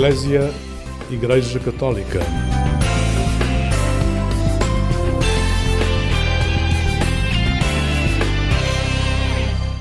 Eclésia Igreja Católica.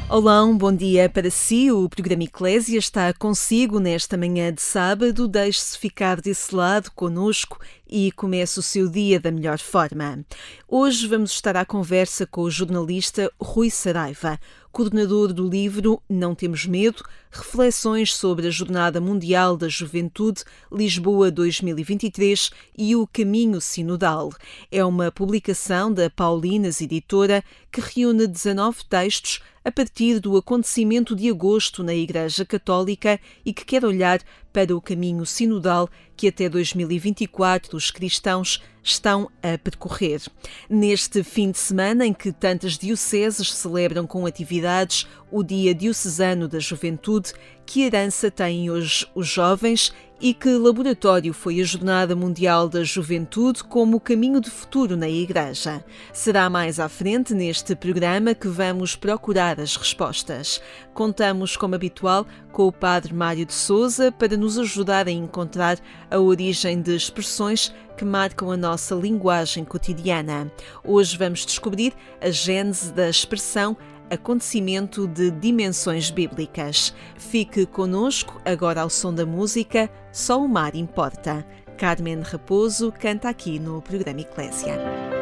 Olá, um bom dia para si. O programa Eclésia está consigo nesta manhã de sábado. Deixe-se ficar desse lado conosco e comece o seu dia da melhor forma. Hoje vamos estar à conversa com o jornalista Rui Saraiva coordenador do livro Não Temos Medo Reflexões sobre a Jornada Mundial da Juventude Lisboa 2023 e o Caminho Sinodal. É uma publicação da Paulinas Editora que reúne 19 textos a partir do acontecimento de agosto na Igreja Católica e que quer olhar para o caminho sinodal que até 2024 os cristãos estão a percorrer. Neste fim de semana em que tantas dioceses celebram com atividades o Dia Diocesano da Juventude, que herança têm hoje os jovens e que laboratório foi a Jornada Mundial da Juventude como caminho de futuro na Igreja. Será mais à frente neste programa que vamos procurar as respostas. Contamos, como habitual, com o Padre Mário de Souza para nos ajudar a encontrar a origem de expressões que marcam a nossa linguagem cotidiana. Hoje vamos descobrir a gênese da expressão acontecimento de dimensões bíblicas. Fique conosco agora ao som da música Só o Mar Importa. Carmen Raposo canta aqui no programa Eclésia.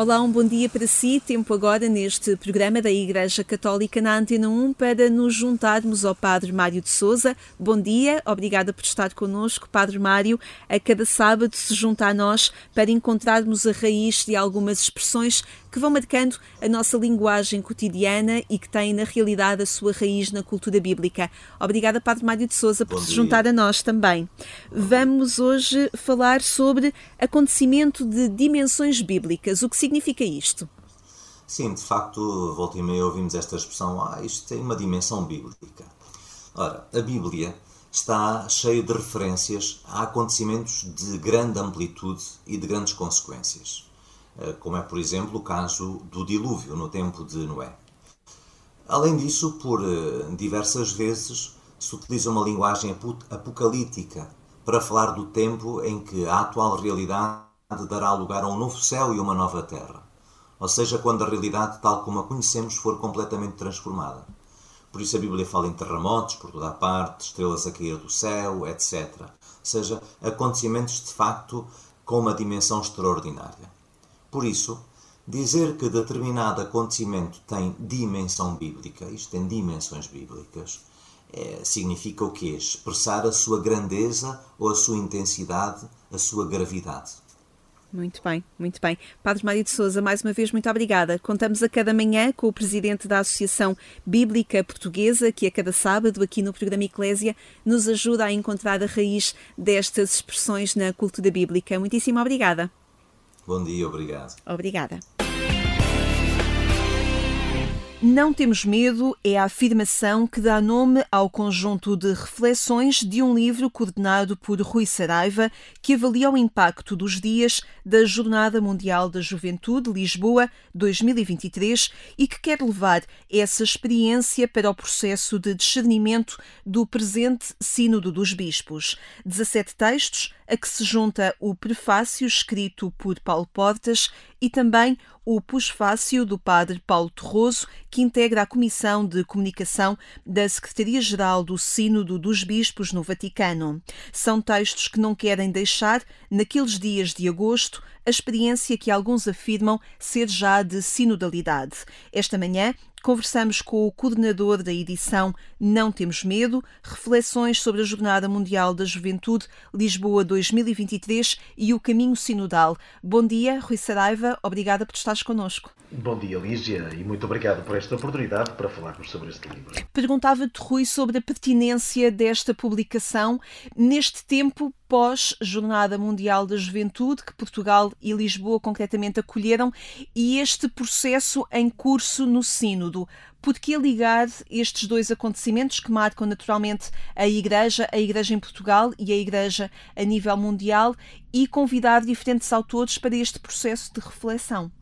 Olá, um bom dia para si. Tempo agora neste programa da Igreja Católica na Antena 1 para nos juntarmos ao Padre Mário de Souza. Bom dia, obrigada por estar connosco, Padre Mário. A cada sábado se junta a nós para encontrarmos a raiz de algumas expressões que vão marcando a nossa linguagem cotidiana e que têm, na realidade, a sua raiz na cultura bíblica. Obrigada, Padre Mário de Souza, por se juntar a nós também. Vamos hoje falar sobre acontecimento de dimensões bíblicas. O que significa isto? Sim, de facto, volta e meia ouvimos esta expressão, ah, isto tem uma dimensão bíblica. Ora, a Bíblia está cheia de referências a acontecimentos de grande amplitude e de grandes consequências. Eh, como é, por exemplo, o caso do dilúvio no tempo de Noé. Além disso, por eh, diversas vezes se utiliza uma linguagem apocalíptica para falar do tempo em que a atual realidade dará lugar a um novo céu e uma nova terra. Ou seja, quando a realidade tal como a conhecemos for completamente transformada. Por isso a Bíblia fala em terremotos por toda a parte, estrelas a cair do céu, etc. Ou seja, acontecimentos de facto com uma dimensão extraordinária. Por isso, dizer que determinado acontecimento tem dimensão bíblica, isto tem dimensões bíblicas, é, significa o quê? Expressar a sua grandeza ou a sua intensidade, a sua gravidade. Muito bem, muito bem. Padre Mário de Souza, mais uma vez, muito obrigada. Contamos a cada manhã com o presidente da Associação Bíblica Portuguesa, que a cada sábado, aqui no programa Eclésia, nos ajuda a encontrar a raiz destas expressões na cultura bíblica. Muitíssimo obrigada. Bom dia, obrigado. Obrigada. Não temos medo é a afirmação que dá nome ao conjunto de reflexões de um livro coordenado por Rui Saraiva, que avalia o impacto dos dias da Jornada Mundial da Juventude Lisboa 2023 e que quer levar essa experiência para o processo de discernimento do presente Sínodo dos Bispos. 17 textos a que se junta o prefácio escrito por Paulo Portas e também o pusfácio do padre Paulo Torroso, que integra a Comissão de Comunicação da Secretaria-Geral do Sínodo dos Bispos no Vaticano. São textos que não querem deixar, naqueles dias de agosto, a experiência que alguns afirmam ser já de sinodalidade. Esta manhã Conversamos com o coordenador da edição Não Temos Medo, reflexões sobre a Jornada Mundial da Juventude Lisboa 2023 e o caminho sinodal. Bom dia, Rui Saraiva, obrigada por estares connosco. Bom dia, Lígia, e muito obrigado por esta oportunidade para falarmos sobre este livro. Perguntava-te, Rui, sobre a pertinência desta publicação neste tempo pós-Jornada Mundial da Juventude, que Portugal e Lisboa concretamente acolheram, e este processo em curso no Sínodo. Por que ligar estes dois acontecimentos que marcam naturalmente a Igreja, a Igreja em Portugal e a Igreja a nível mundial, e convidar diferentes autores para este processo de reflexão?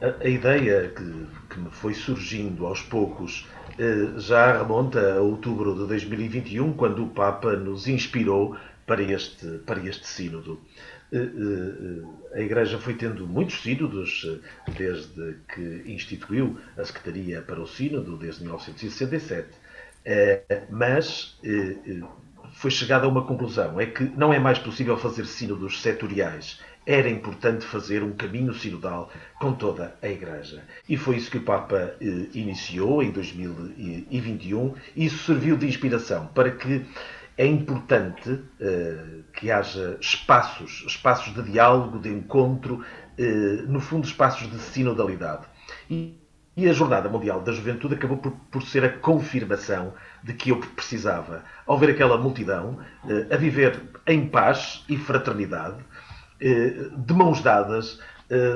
A, a ideia que, que, me foi surgindo aos poucos eh, já remonta a outubro de 2021, quando o Papa nos inspirou para este, para este sínodo. Eh, eh, a Igreja foi tendo muitos sínodos desde que instituiu a Secretaria para o Sínodo, desde 1967, mas foi chegada a uma conclusão: é que não é mais possível fazer sínodos setoriais era importante fazer um caminho sinodal com toda a Igreja. E foi isso que o Papa eh, iniciou em 2021 e isso serviu de inspiração para que é importante eh, que haja espaços, espaços de diálogo, de encontro, eh, no fundo, espaços de sinodalidade. E, e a Jornada Mundial da Juventude acabou por, por, ser a confirmação de que eu precisava, ao ver aquela multidão eh, a viver em paz e fraternidade, de mãos dadas,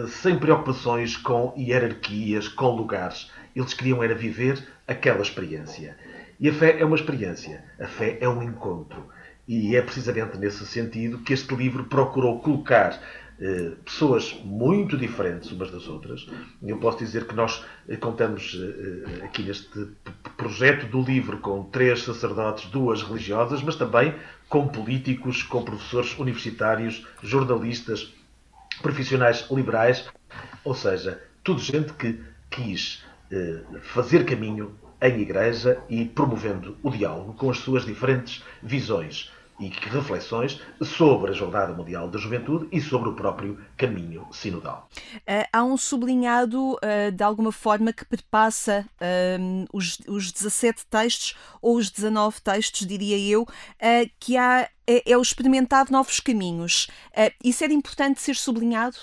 sem preocupações com hierarquias, com lugares. Eles queriam era viver aquela experiência. E a fé é uma experiência, a fé é um encontro. E é precisamente nesse sentido que este livro procurou colocar eh, pessoas muito diferentes umas das outras. Eu posso dizer que nós contamos aqui neste projeto do livro com três sacerdotes, duas religiosas, mas também com políticos, com professores universitários, jornalistas, profissionais liberais, ou seja, tudo gente que quis eh, fazer caminho em igreja e promovendo o diálogo com as suas diferentes visões e reflexões sobre a Jornada Mundial da Juventude e sobre o próprio caminho sinodal. Uh, há um sublinhado, uh, de alguma forma, que perpassa uh, os, os 17 textos, ou os 19 textos, diria eu, que há, é, é, o experimentar novos caminhos. isso era importante ser sublinhado?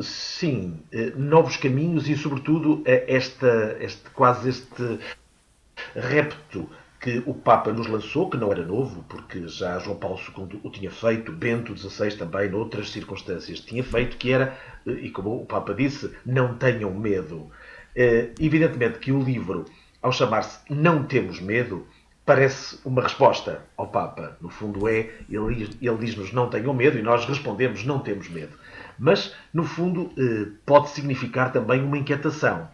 Sim, novos caminhos e, sobretudo, esta, este, quase este repto que o Papa nos lançou, que não era novo, porque já João Paulo II o tinha feito, Bento XVI também, noutras circunstâncias, tinha feito, que era, e como o Papa disse, não tenham medo. Evidentemente que o livro, ao chamar-se Não Temos Medo, parece uma resposta ao Papa. No fundo é, ele, ele diz-nos não tenham medo e nós respondemos não temos medo. Mas, no fundo, eh, pode significar também uma inquietação.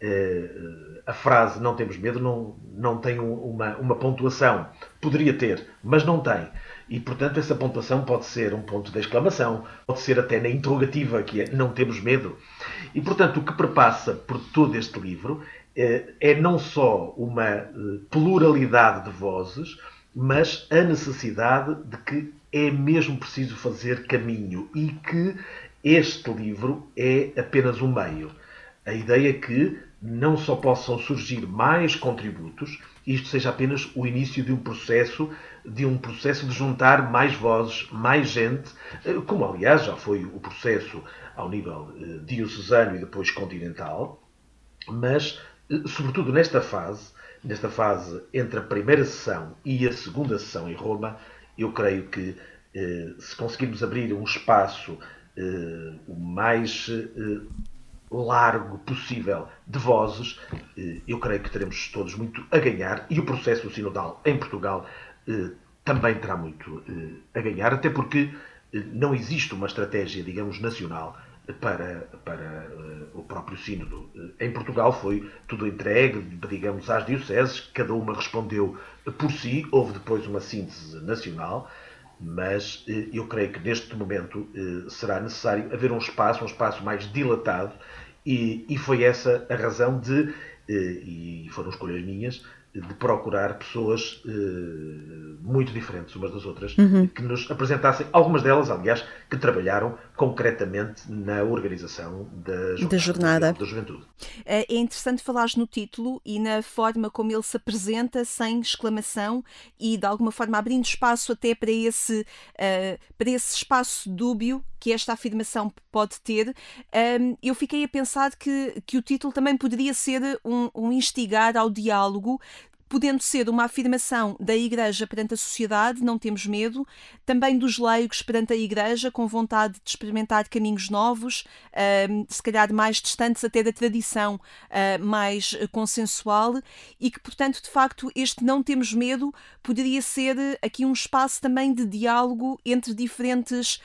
Eh, a frase não temos medo não, não tem uma, uma pontuação. Poderia ter, mas não tem. E, portanto, essa pontuação pode ser um ponto de exclamação, pode ser até na interrogativa, que é não temos medo. E, portanto, o que perpassa por todo este livro é, não só uma eh, pluralidade de vozes, mas a necessidade de que é mesmo preciso fazer caminho e que este livro é apenas um meio. A ideia é que não só possam surgir mais contributos, isto seja apenas o início de um processo, de um processo de juntar mais vozes, mais gente, eh, como aliás já foi o processo ao nível eh, diocesano e depois continental, mas eh, sobretudo nesta fase, nesta fase entre a primeira sessão e a segunda sessão em Roma, eu creio que se conseguirmos abrir um espaço o mais largo possível de vozes, eh, eu creio que teremos todos muito a ganhar e o processo sinodal em Portugal eh, também terá muito eh, a ganhar, até porque não existe uma estratégia, digamos, nacional para, para o próprio sínodo. Em Portugal foi tudo entregue, digamos, às dioceses, cada uma respondeu por si, houve depois uma síntese nacional, mas eu creio que neste momento será necessário haver um espaço, um espaço mais dilatado e, e foi essa a razão de, eh, e foram escolhas minhas, de procurar pessoas muito diferentes umas das outras, uhum. que nos apresentassem, algumas delas, aliás, que trabalharam concretamente na organização da jornada, da, jornada. da juventude. É, é interessante falares no título e na forma como ele se apresenta, sem exclamação e de alguma forma abrindo espaço até para esse, uh, para esse espaço dúbio que esta afirmação pode ter. Um, eu fiquei a pensar que, que o título também poderia ser um, um instigar ao diálogo podendo ser uma afirmação da Igreja perante a sociedade, não temos medo, também dos leigos perante a Igreja, com vontade de experimentar caminhos novos, uh, se calhar mais distantes até da tradição uh, mais consensual, e que, portanto, de facto, este não temos medo poderia ser aqui um espaço também de diálogo entre diferentes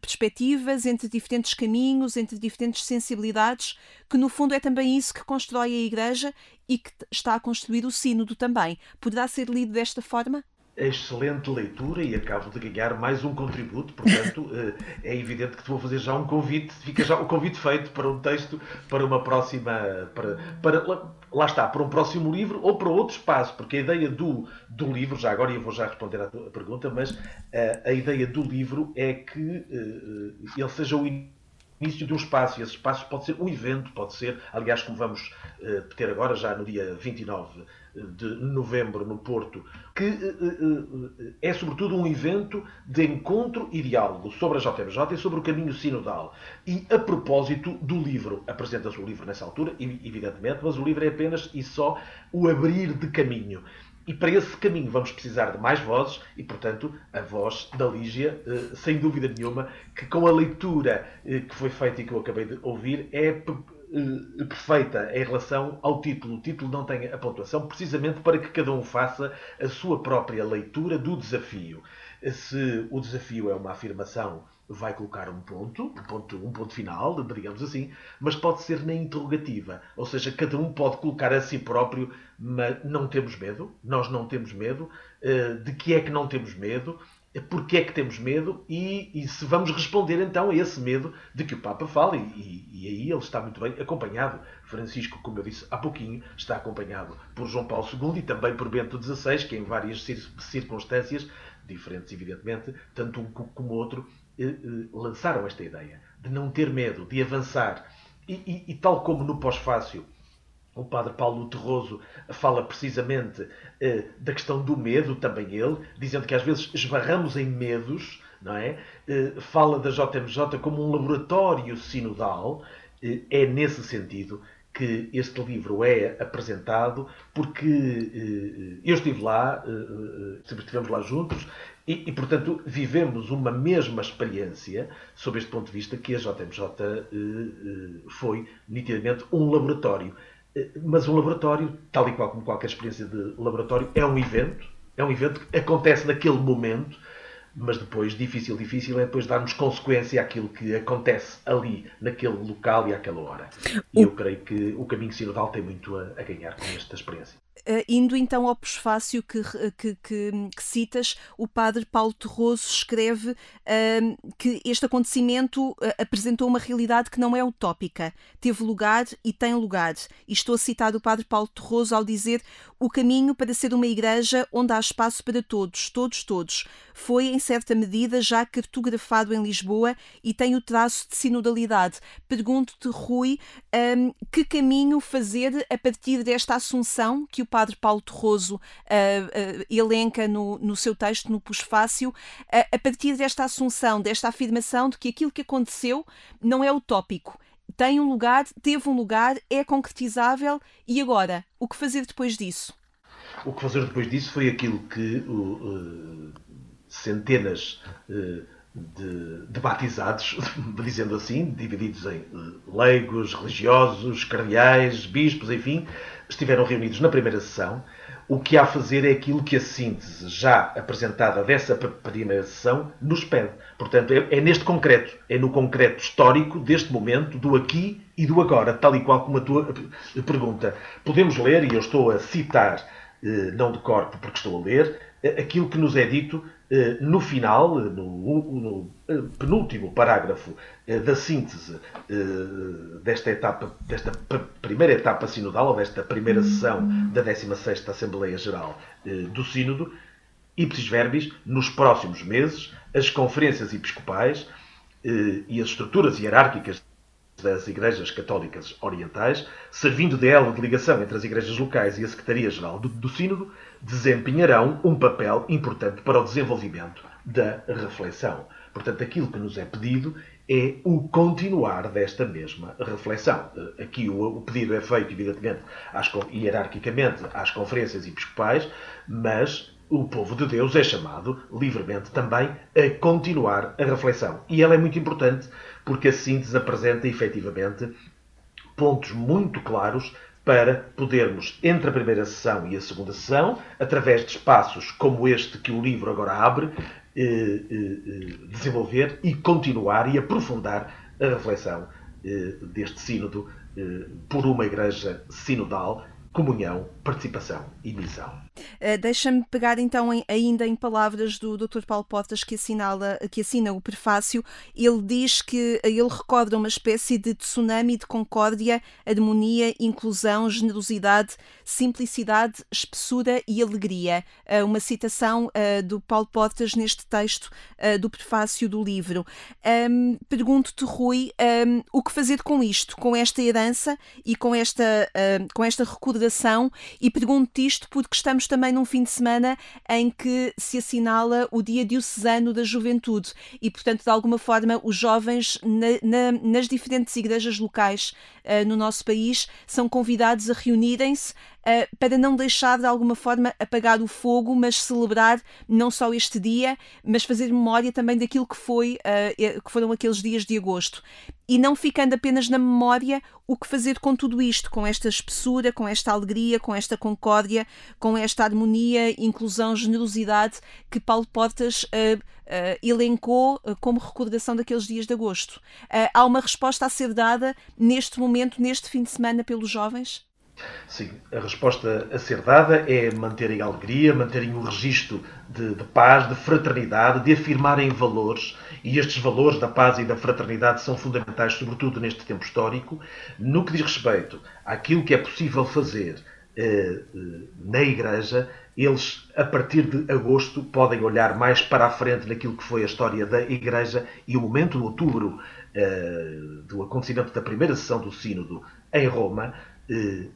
perspectivas, entre diferentes caminhos, entre diferentes sensibilidades, que no fundo é também isso que constrói a Igreja e que está a construir o Sínodo também. Poderá ser lido desta forma? excelente leitura e acabo de ganhar mais um contributo, portanto eh, é evidente que te vou fazer já um convite, fica já o um convite feito para um texto, para uma próxima, para, para, lá está, para um próximo livro ou para outro espaço, porque a ideia do, do livro, já agora eu vou já responder à tua pergunta, mas a, eh, a ideia do livro é que uh, ele seja o início de um espaço, e esse espaço pode ser um evento, pode ser, aliás, como vamos uh, ter agora, já no dia 29 de novembro no Porto, que uh, é sobretudo um evento de encontro e diálogo sobre a JMJ e sobre o caminho sinodal. E a propósito do livro, apresenta-se o livro nessa altura, evidentemente, mas o livro é apenas e só o abrir de caminho. E para esse caminho vamos precisar de mais vozes e, portanto, a voz da Lígia, eh, sem dúvida nenhuma, que com a leitura eh, que foi feita e que eu acabei de ouvir, é eh, perfeita em relação ao título. O título não tem a pontuação, precisamente para que cada um faça a sua própria leitura do desafio. Se o desafio é uma afirmação vai colocar um ponto, um ponto, um ponto final, digamos assim, mas pode ser na interrogativa. Ou seja, cada um pode colocar a si próprio, mas não temos medo, nós não temos medo, eh, de que é que não temos medo, porque é que temos medo e, e, se vamos responder então a esse medo de que o Papa fala, e, e, e, aí ele está muito bem acompanhado. Francisco, como eu disse há pouquinho, está acompanhado por João Paulo II e também por Bento XVI, que em várias circunstâncias, diferentes evidentemente, tanto um como o outro, lançaram esta ideia de não ter medo, de avançar. E, e, e tal como no pós-fácil, o padre Paulo Terroso fala precisamente eh, da questão do medo, também ele, dizendo que às vezes esbarramos em medos, não é? Eh, fala da JMJ como um laboratório sinodal, eh, é nesse sentido que este livro é apresentado, porque eh, eu estive lá, eh, estivemos lá juntos, e, e, portanto, vivemos uma mesma experiência, sob este ponto de vista, que a JMJ eh, eh, foi nitidamente um laboratório. Eh, mas um laboratório, tal e qual como qualquer experiência de laboratório, é um evento, é um evento que acontece naquele momento, mas depois, difícil, difícil é depois darmos consequência àquilo que acontece ali, naquele local e àquela hora. E eu creio que o caminho sinodal tem muito a, a ganhar com esta experiência. indo então ao prefácio que, que, que, que, citas, o padre Paulo Terroso escreve uh, que este acontecimento uh, apresentou uma realidade que não é utópica, teve lugar e tem lugar. E estou a citar o padre Paulo Terroso ao dizer o caminho para ser uma igreja onde há espaço para todos, todos, todos, foi em certa medida já cartografado em Lisboa e tem o traço de sinodalidade. Pergunto-te, Rui, um, que caminho fazer a partir desta assunção que o padre Paulo Terroso uh, uh, elenca no, no seu texto, no Pusfácio, uh, a partir desta assunção, desta afirmação de que aquilo que aconteceu não é utópico, tem um lugar, teve um lugar, é concretizável e agora, o que fazer depois disso? O que fazer depois disso foi aquilo que uh, centenas uh, de, de, batizados, dizendo assim, divididos em uh, leigos, religiosos, cardeais, bispos, enfim, estiveram reunidos na primeira sessão o que há a fazer é aquilo que a síntese já apresentada dessa primeira sessão nos pede. Portanto, é, é, neste concreto, é no concreto histórico deste momento, do aqui e do agora, tal e qual como a tua pergunta. Podemos ler, e eu estou a citar, eh, não de corpo porque estou a ler, eh, aquilo que nos é dito eh, no final, no, no penúltimo parágrafo da síntese desta etapa, desta primeira etapa sinodal, ou desta primeira sessão da 16ª Assembleia Geral do Sínodo, ipsis verbis, nos próximos meses, as conferências episcopais e as estruturas hierárquicas das Igrejas Católicas Orientais, servindo de elo de ligação entre as igrejas locais e a Secretaria-Geral do, do Sínodo, desempenharão um papel importante para o desenvolvimento da reflexão. Portanto, aquilo que nos é pedido é o continuar desta mesma reflexão. Aqui o, pedido é feito, evidentemente, às, hierarquicamente às conferências episcopais, mas o povo de Deus é chamado livremente também a continuar a reflexão. E ela é muito importante porque a síntese apresenta efetivamente pontos muito claros para podermos, entre a primeira sessão e a segunda sessão, através de espaços como este que o livro agora abre, eh, eh, eh, desenvolver e continuar e aprofundar a reflexão deste sínodo por uma igreja sinodal comunhão, participação e missão. Uh, Deixa-me pegar então em, ainda em palavras do Dr. Paulo Portas que, assinala, que assina o prefácio. Ele diz que ele recorda uma espécie de tsunami de concórdia, harmonia, inclusão, generosidade, simplicidade, espessura e alegria. Uh, uma citação uh, do Paulo Portas neste texto do prefácio do livro. Um, Pergunto-te, Rui, um, o que fazer com isto, com esta herança e com esta, com esta recordação e pergunto isto porque estamos também num fim de semana em que se assinala o Dia Diocesano da Juventude. E, portanto, de alguma forma, os jovens na, na, nas diferentes igrejas locais uh, no nosso país são convidados a reunirem-se uh, para não deixar de alguma forma apagar o fogo, mas celebrar não só este dia, mas fazer memória também daquilo que foi uh, que foram aqueles dias de agosto. E não ficando apenas na memória, o que fazer com tudo isto, com esta espessura, com esta alegria, com esta concórdia, com esta harmonia, inclusão, generosidade que Paulo Portas uh, elencou como recordação daqueles dias de agosto. há uma resposta a ser dada neste momento, neste fim de semana, pelos jovens? Sim, a resposta a ser dada é manterem a alegria, manterem o registro de, de, paz, de fraternidade, de afirmarem valores, e estes valores da paz e da fraternidade são fundamentais, sobretudo neste tempo histórico, no que diz respeito àquilo que é possível fazer eh, eh na Igreja, eles, a partir de agosto, podem olhar mais para a frente naquilo que foi a história da Igreja e o momento de outubro eh, do acontecimento da primeira sessão do Sínodo em Roma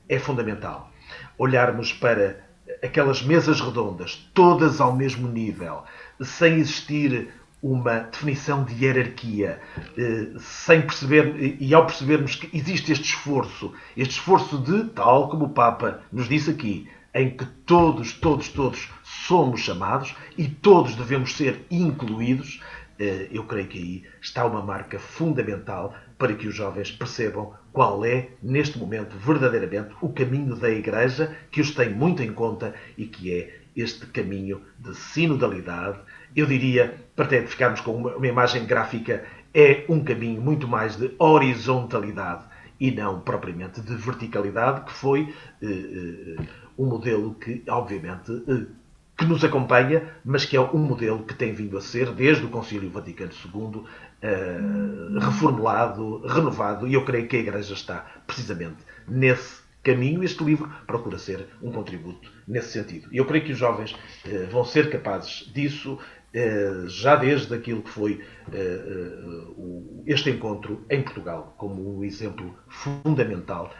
é fundamental. Olharmos para aquelas mesas redondas, todas ao mesmo nível, sem existir uma definição de hierarquia, eh, sem perceber, e ao percebermos que existe este esforço, este esforço de, tal como o Papa nos disse aqui, em que todos, todos, todos somos chamados e todos devemos ser incluídos, eh, eu creio que aí está uma marca fundamental para que os jovens percebam qual é, neste momento, verdadeiramente o caminho da Igreja, que os tem muito em conta e que é este caminho de sinodalidade. Eu diria, para até ficarmos com uma, imagem gráfica, é um caminho muito mais de horizontalidade e não propriamente de verticalidade, que foi eh, eh, um modelo que, obviamente, que nos acompanha, mas que é um modelo que tem vindo a ser, desde o Concílio Vaticano II, reformulado, renovado, e eu creio que a Igreja está precisamente nesse caminho. Este livro procura ser um contributo nesse sentido. E eu creio que os jovens vão ser capazes disso, eh, já desde aquilo que foi eh, eh, este encontro em Portugal, como um exemplo fundamental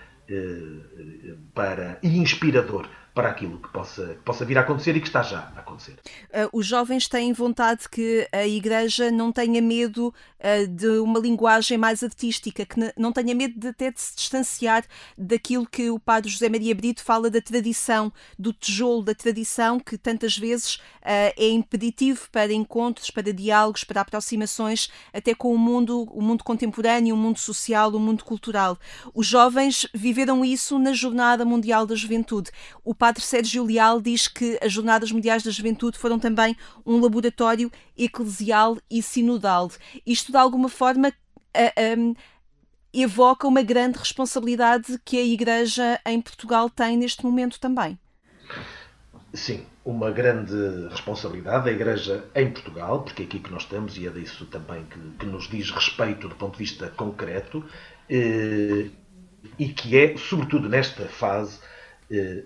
para, e inspirador para aquilo que possa, que possa vir a acontecer e que está já a acontecer. Uh, os jovens têm vontade que a Igreja não tenha medo uh, de uma linguagem mais artística, que não tenha medo de até de se distanciar daquilo que o padre José Maria Brito fala da tradição, do tijolo da tradição, que tantas vezes uh, é impeditivo para encontros, para diálogos, para aproximações, até com o mundo, o mundo contemporâneo, o mundo social, o mundo cultural. Os jovens viveram isso na Jornada Mundial da Juventude. O padre Sérgio Leal diz que as Jornadas Mundiais da Juventude foram também um laboratório eclesial e sinodal. Isto, de alguma forma, evoca uma grande responsabilidade que a Igreja em Portugal tem neste momento também. Sim, uma grande responsabilidade da Igreja em Portugal, porque é aqui que nós estamos e é disso também que, que nos diz respeito do ponto de vista concreto, eh, e que é, sobretudo nesta fase, eh,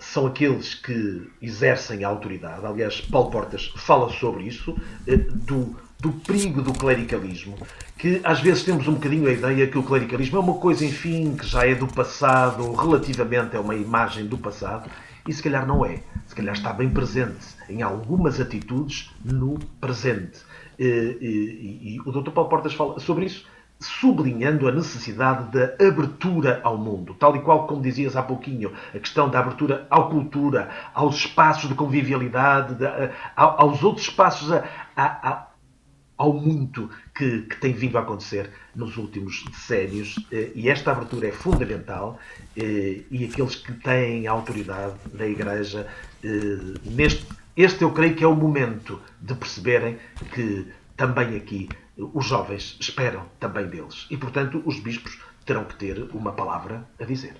são aqueles que exercem a autoridade. Aliás, Paulo Portas fala sobre isso, eh, do, do perigo do clericalismo, que às vezes temos um bocadinho a ideia que o clericalismo é uma coisa, enfim, que já é do passado, relativamente é uma imagem do passado, e se calhar não é. Se calhar está bem presente em algumas atitudes no presente. E, eh, e, e o Dr. Paulo Portas fala sobre isso sublinhando a necessidade da abertura ao mundo, tal e qual como dizias há pouquinho, a questão da abertura à cultura, aos espaços de convivialidade, de, a, aos outros espaços, a, a, ao muito que, que, tem vindo a acontecer nos últimos decénios. Eh, e esta abertura é fundamental eh, e aqueles que têm a autoridade da Igreja, eh, neste, este eu creio que é o momento de perceberem que também aqui os jovens esperam também deles. E, portanto, os bispos terão que ter uma palavra a dizer.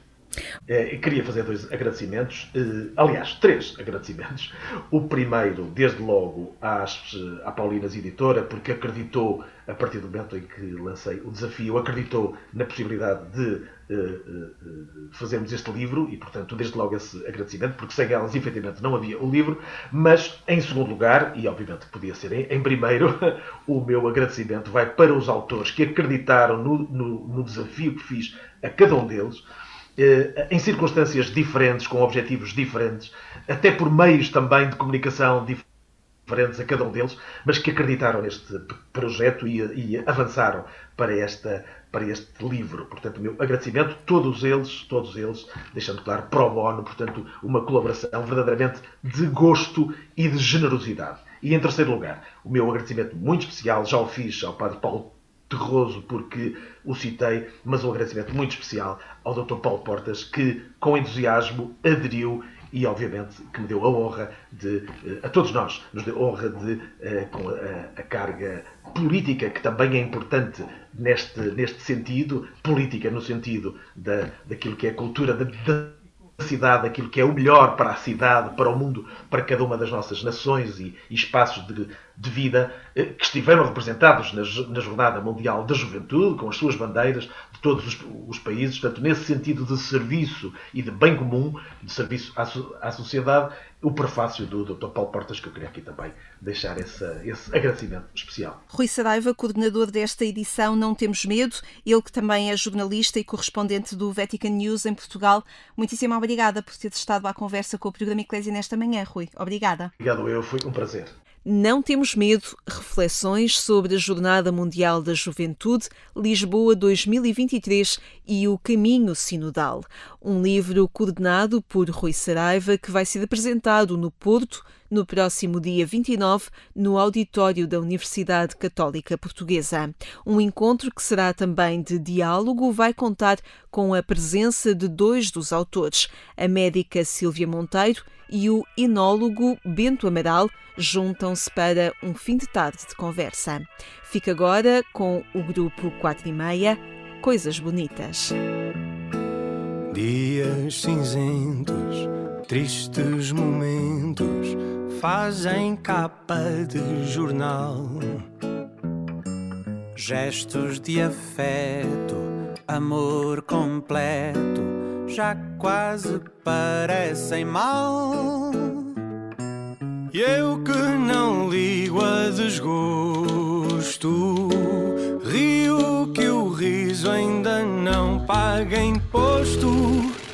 É, queria fazer dois agradecimentos, eh, aliás, três agradecimentos. O primeiro, desde logo, às, à Paulinas Editora, porque acreditou, a partir do momento em que lancei o desafio, acreditou na possibilidade de uh, fazermos este livro e, portanto, desde logo esse agradecimento, porque sem elas, efetivamente, não havia o livro. Mas, em segundo lugar, e obviamente podia ser em, em primeiro, o meu agradecimento vai para os autores que acreditaram no, no, no desafio que fiz a cada um deles eh, em circunstâncias diferentes, com objetivos diferentes, até por meios também de comunicação diferentes a cada um deles, mas que acreditaram neste projeto e, e avançaram para, esta, para este livro. Portanto, o meu agradecimento, todos eles, todos eles, deixando claro, pro bono, portanto, uma colaboração verdadeiramente de gosto e de generosidade. E em terceiro lugar, o meu agradecimento muito especial, já o fiz ao Padre Paulo terroso porque o citei, mas um agradecimento muito especial ao Dr. Paulo Portas, que com entusiasmo aderiu e, obviamente, que me deu a honra de, eh, a todos nós, nos deu a honra de, eh, com a, a carga política, que também é importante neste, neste sentido, política no sentido da, daquilo que é a cultura da, da cidade, aquilo que é o melhor para a cidade, para o mundo, para cada uma das nossas nações e, e espaços de, de, vida eh, que estiveram representados na, na, Jornada Mundial da Juventude, com as suas bandeiras de todos os, os, países. Portanto, nesse sentido de serviço e de bem comum, de serviço à, à sociedade, o prefácio do Dr. Paulo Portas, que eu queria aqui também deixar esse, esse agradecimento especial. Rui Saraiva, coordenador desta edição Não Temos Medo, ele que também é jornalista e correspondente do Vatican News em Portugal. Muitíssimo obrigada por ter estado à conversa com o programa Eclésia nesta manhã, Rui. Obrigada. Obrigado, eu. Foi um prazer. Não Temos Medo, reflexões sobre a Jornada Mundial da Juventude, Lisboa 2023 e o Caminho Sinodal. Um livro coordenado por Rui Saraiva que vai ser apresentado no Porto no próximo dia 29, no auditório da Universidade Católica Portuguesa. Um encontro que será também de diálogo vai contar com a presença de dois dos autores, a médica Silvia Monteiro e o enólogo Bento Amaral, juntam-se para um fim de tarde de conversa. Fica agora com o grupo 4 e meia, Coisas Bonitas. Dias cinzentos, tristes momentos fazem capa de jornal. Gestos de afeto, amor completo, já quase parecem mal. E eu que não ligo a desgosto, não paga imposto.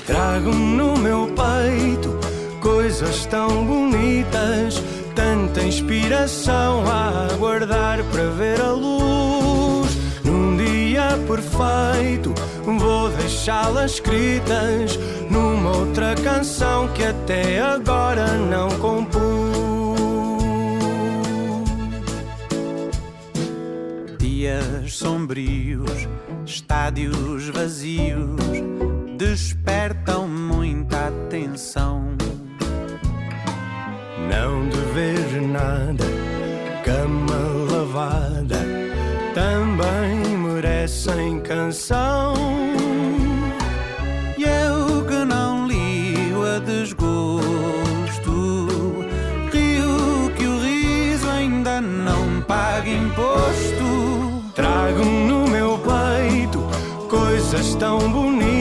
Trago no meu peito coisas tão bonitas, tanta inspiração a aguardar para ver a luz. Num dia perfeito, vou deixá-las escritas numa outra canção que até agora não compus. Dias sombrios, estádios vazios, despertam muita atenção. Não dever nada, cama lavada, também merecem canção. Coisas tão bonitas,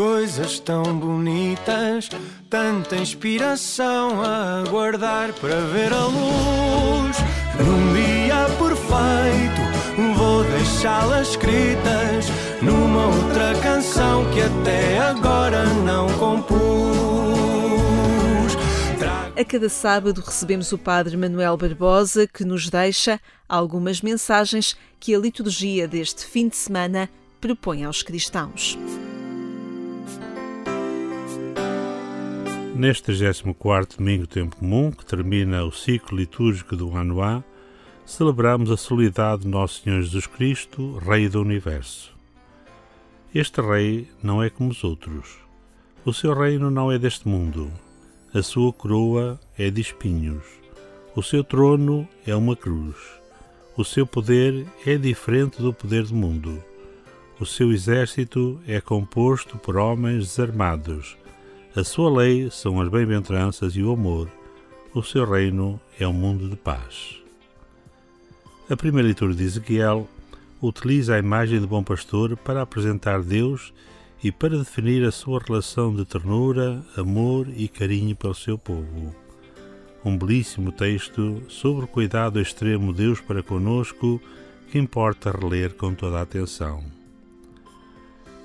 coisas tão bonitas, tanta inspiração a aguardar para ver a luz. Num dia perfeito, vou deixá-las escritas numa outra canção que até agora não compus. A cada sábado recebemos o Padre Manuel Barbosa, que nos deixa algumas mensagens que a liturgia deste fim de semana propõe aos cristãos. Neste 34 Domingo Tempo Comum, que termina o ciclo litúrgico do ano A, celebramos a solenidade de Nosso Senhor Jesus Cristo, Rei do Universo. Este Rei não é como os outros. O seu reino não é deste mundo. A sua coroa é de espinhos. O seu trono é uma cruz. O seu poder é diferente do poder do mundo. O seu exército é composto por homens desarmados. A sua lei são as bem-aventuranças e o amor. O seu reino é um mundo de paz. A primeira leitura de Ezequiel utiliza a imagem do bom pastor para apresentar Deus e para definir a sua relação de ternura, amor e carinho pelo seu povo. Um belíssimo texto sobre o cuidado extremo de Deus para conosco que importa reler com toda a atenção.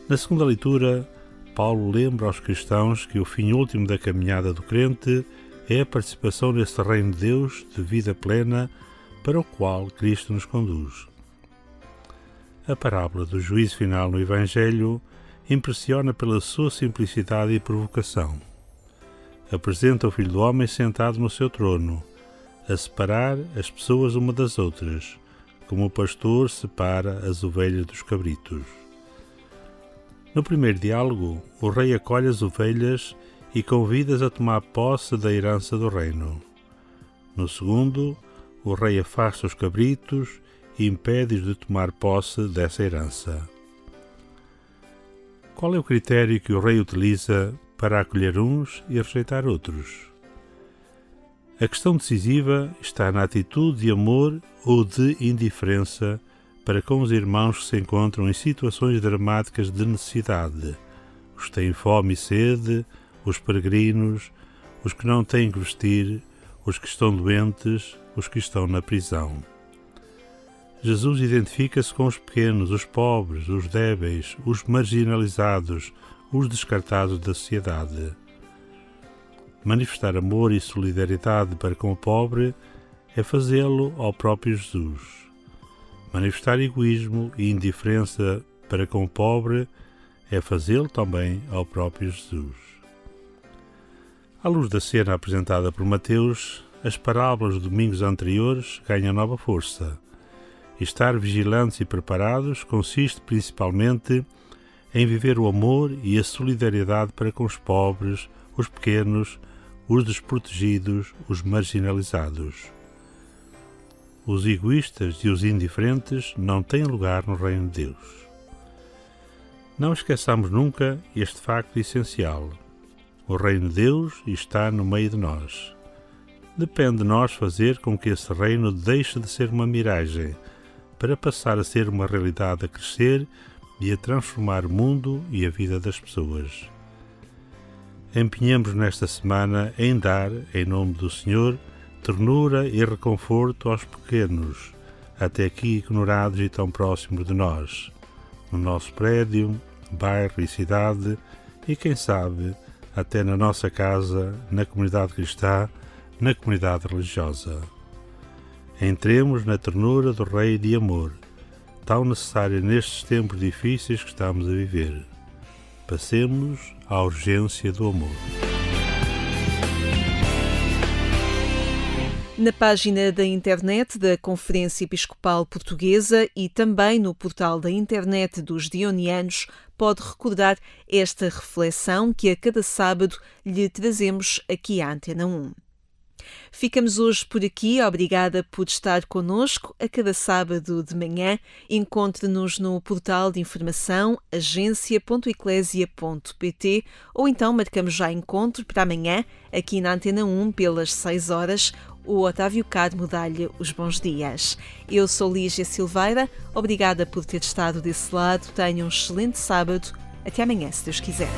Na segunda leitura, Paulo lembra aos cristãos que o fim último da caminhada do crente é a participação nesse reino de Deus de vida plena para o qual Cristo nos conduz. A parábola do juízo final no Evangelho impressiona pela sua simplicidade e provocação. Apresenta o Filho do Homem sentado no seu trono, a separar as pessoas uma das outras, como o pastor separa as ovelhas dos cabritos. No primeiro diálogo, o rei acolhe as ovelhas e convida-as a tomar posse da herança do reino. No segundo, o rei afasta os cabritos e impede-os de tomar posse dessa herança. Qual é o critério que o rei utiliza para acolher uns e rejeitar outros? A questão decisiva está na atitude de amor ou de indiferença para com os irmãos que se encontram em situações dramáticas de necessidade, os que têm fome e sede, os peregrinos, os que não têm que vestir, os que estão doentes, os que estão na prisão. Jesus identifica-se com os pequenos, os pobres, os débeis, os marginalizados, os descartados da sociedade. Manifestar amor e solidariedade para com o pobre é fazê-lo ao próprio Jesus. Manifestar egoísmo e indiferença para com o pobre é fazê-lo também ao próprio Jesus. À luz da cena apresentada por Mateus, as parábolas dos domingos anteriores ganham nova força. Estar vigilantes e preparados consiste principalmente em viver o amor e a solidariedade para com os pobres, os pequenos, os desprotegidos, os marginalizados. Os egoístas e os indiferentes não têm lugar no Reino de Deus. Não esqueçamos nunca este facto essencial. O Reino de Deus está no meio de nós. Depende de nós fazer com que esse reino deixe de ser uma miragem para passar a ser uma realidade a crescer e a transformar o mundo e a vida das pessoas. Empenhamos nesta semana em dar, em nome do Senhor, ternura e reconforto aos pequenos, até aqui ignorados e tão próximos de nós, no nosso prédio, bairro e cidade, e quem sabe, até na nossa casa, na comunidade cristã, na comunidade religiosa. Entremos na ternura do Rei de amor, tão necessária nestes tempos difíceis que estamos a viver. Passemos à urgência do amor. Na página da internet da Conferência Episcopal Portuguesa e também no portal da internet dos Dionianos, pode recordar esta reflexão que a cada sábado lhe trazemos aqui à Antena 1. Ficamos hoje por aqui. Obrigada por estar conosco a cada sábado de manhã. Encontre-nos no portal de informação agência.eclésia.pt ou então marcamos já encontro para amanhã aqui na Antena 1 pelas 6 horas. O Otávio Carmo dá-lhe os bons dias. Eu sou Lígia Silveira. Obrigada por ter estado desse lado. Tenha um excelente sábado. Até amanhã, se Deus quiser.